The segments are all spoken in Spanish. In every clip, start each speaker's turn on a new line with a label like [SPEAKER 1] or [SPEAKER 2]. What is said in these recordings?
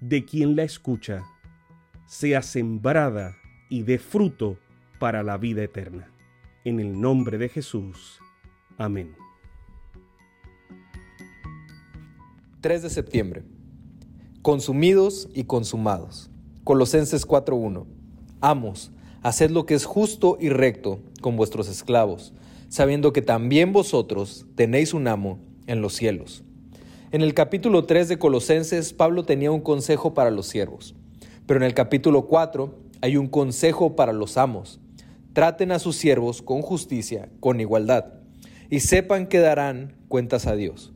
[SPEAKER 1] de quien la escucha, sea sembrada y dé fruto para la vida eterna. En el nombre de Jesús. Amén.
[SPEAKER 2] 3 de septiembre. Consumidos y consumados. Colosenses 4.1. Amos, haced lo que es justo y recto con vuestros esclavos, sabiendo que también vosotros tenéis un amo en los cielos. En el capítulo 3 de Colosenses, Pablo tenía un consejo para los siervos, pero en el capítulo 4 hay un consejo para los amos. Traten a sus siervos con justicia, con igualdad, y sepan que darán cuentas a Dios.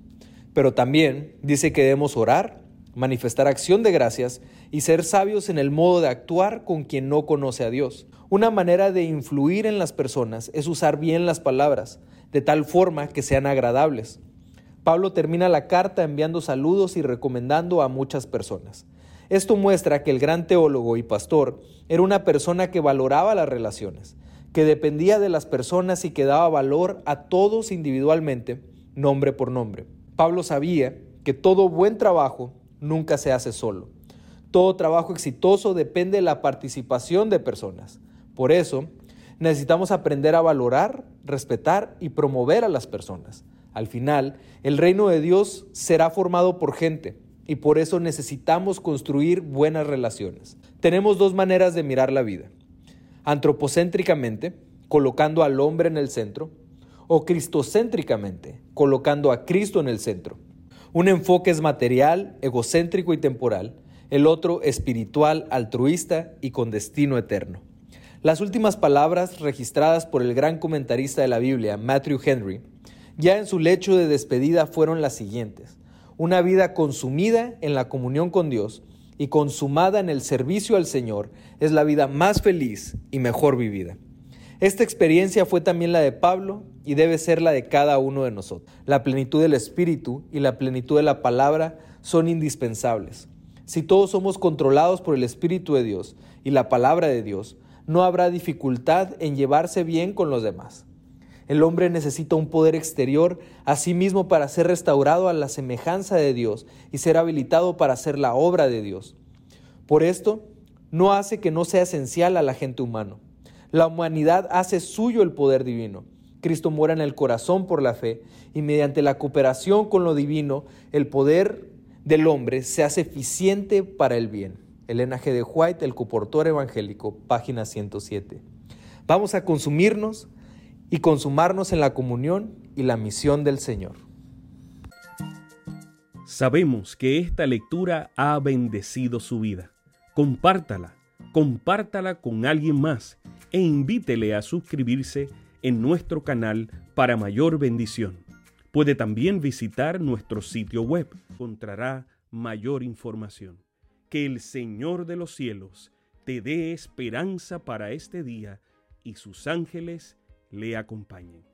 [SPEAKER 2] Pero también dice que debemos orar, manifestar acción de gracias y ser sabios en el modo de actuar con quien no conoce a Dios. Una manera de influir en las personas es usar bien las palabras, de tal forma que sean agradables. Pablo termina la carta enviando saludos y recomendando a muchas personas. Esto muestra que el gran teólogo y pastor era una persona que valoraba las relaciones, que dependía de las personas y que daba valor a todos individualmente, nombre por nombre. Pablo sabía que todo buen trabajo nunca se hace solo. Todo trabajo exitoso depende de la participación de personas. Por eso, necesitamos aprender a valorar, respetar y promover a las personas. Al final, el reino de Dios será formado por gente y por eso necesitamos construir buenas relaciones. Tenemos dos maneras de mirar la vida. Antropocéntricamente, colocando al hombre en el centro, o cristocéntricamente, colocando a Cristo en el centro. Un enfoque es material, egocéntrico y temporal, el otro espiritual, altruista y con destino eterno. Las últimas palabras registradas por el gran comentarista de la Biblia, Matthew Henry, ya en su lecho de despedida fueron las siguientes. Una vida consumida en la comunión con Dios y consumada en el servicio al Señor es la vida más feliz y mejor vivida. Esta experiencia fue también la de Pablo y debe ser la de cada uno de nosotros. La plenitud del Espíritu y la plenitud de la palabra son indispensables. Si todos somos controlados por el Espíritu de Dios y la palabra de Dios, no habrá dificultad en llevarse bien con los demás. El hombre necesita un poder exterior a sí mismo para ser restaurado a la semejanza de Dios y ser habilitado para hacer la obra de Dios. Por esto, no hace que no sea esencial a la gente humano. La humanidad hace suyo el poder divino. Cristo mora en el corazón por la fe y mediante la cooperación con lo divino, el poder del hombre se hace eficiente para el bien. Elena G. de White, El Coportor Evangélico, página 107. Vamos a consumirnos y consumarnos en la comunión y la misión del Señor.
[SPEAKER 1] Sabemos que esta lectura ha bendecido su vida. Compártala, compártala con alguien más e invítele a suscribirse en nuestro canal para mayor bendición. Puede también visitar nuestro sitio web. Encontrará mayor información. Que el Señor de los cielos te dé esperanza para este día y sus ángeles le acompañen.